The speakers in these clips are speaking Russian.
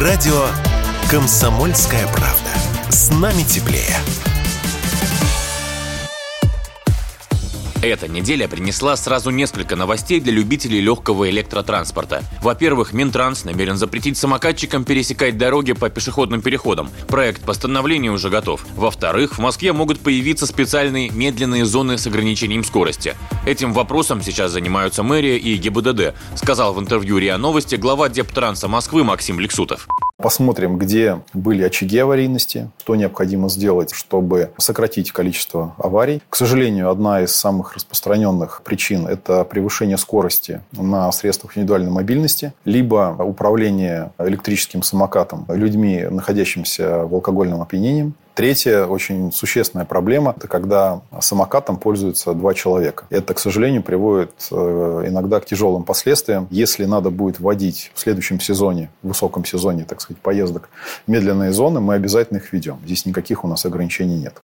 Радио «Комсомольская правда». С нами теплее. Эта неделя принесла сразу несколько новостей для любителей легкого электротранспорта. Во-первых, Минтранс намерен запретить самокатчикам пересекать дороги по пешеходным переходам. Проект постановления уже готов. Во-вторых, в Москве могут появиться специальные медленные зоны с ограничением скорости. Этим вопросом сейчас занимаются мэрия и ГИБДД, сказал в интервью РИА Новости глава Дептранса Москвы Максим Лексутов. Посмотрим, где были очаги аварийности, что необходимо сделать, чтобы сократить количество аварий. К сожалению, одна из самых распространенных причин – это превышение скорости на средствах индивидуальной мобильности, либо управление электрическим самокатом людьми, находящимися в алкогольном опьянении, Третья очень существенная проблема – это когда самокатом пользуются два человека. Это, к сожалению, приводит э, иногда к тяжелым последствиям. Если надо будет вводить в следующем сезоне, в высоком сезоне, так сказать, поездок, медленные зоны, мы обязательно их ведем. Здесь никаких у нас ограничений нет.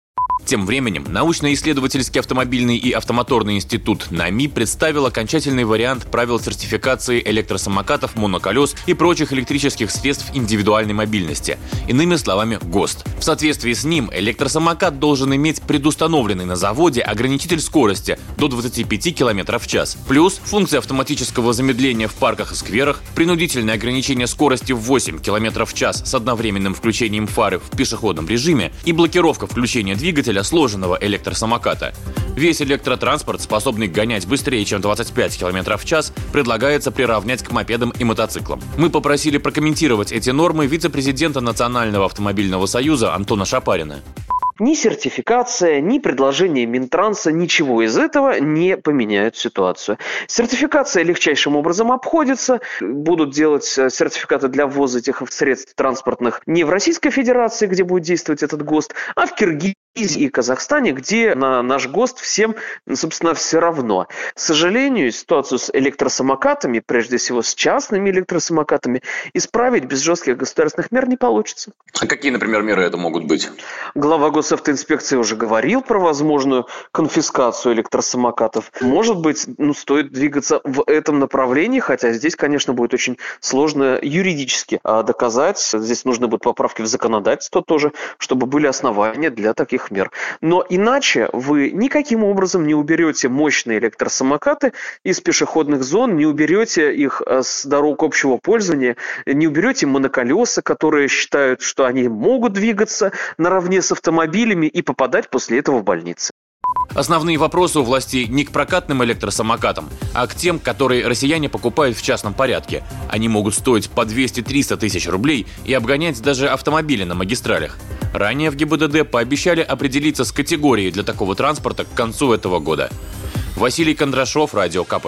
Тем временем, научно-исследовательский автомобильный и автомоторный институт НАМИ представил окончательный вариант правил сертификации электросамокатов, моноколес и прочих электрических средств индивидуальной мобильности. Иными словами, ГОСТ. В соответствии с ним, электросамокат должен иметь предустановленный на заводе ограничитель скорости до 25 км в час, плюс функция автоматического замедления в парках и скверах, принудительное ограничение скорости в 8 км в час с одновременным включением фары в пешеходном режиме и блокировка включения двигателя двигателя сложенного электросамоката. Весь электротранспорт, способный гонять быстрее, чем 25 км в час, предлагается приравнять к мопедам и мотоциклам. Мы попросили прокомментировать эти нормы вице-президента Национального автомобильного союза Антона Шапарина. Ни сертификация, ни предложение Минтранса, ничего из этого не поменяют ситуацию. Сертификация легчайшим образом обходится. Будут делать э, сертификаты для ввоза этих средств транспортных не в Российской Федерации, где будет действовать этот ГОСТ, а в Киргизии и Казахстане, где на наш ГОСТ всем, собственно, все равно. К сожалению, ситуацию с электросамокатами, прежде всего с частными электросамокатами, исправить без жестких государственных мер не получится. А какие, например, меры это могут быть? Глава госавтоинспекции уже говорил про возможную конфискацию электросамокатов. Может быть, ну, стоит двигаться в этом направлении, хотя здесь, конечно, будет очень сложно юридически а, доказать. Здесь нужны будут поправки в законодательство тоже, чтобы были основания для таких мер. Но иначе вы никаким образом не уберете мощные электросамокаты из пешеходных зон, не уберете их э, с дорог общего пользования, не уберете моноколеса, которые считают, что они могут двигаться наравне с автомобилями и попадать после этого в больницы. Основные вопросы у властей не к прокатным электросамокатам, а к тем, которые россияне покупают в частном порядке. Они могут стоить по 200-300 тысяч рублей и обгонять даже автомобили на магистралях. Ранее в ГИБДД пообещали определиться с категорией для такого транспорта к концу этого года. Василий Кондрашов, Радио КП.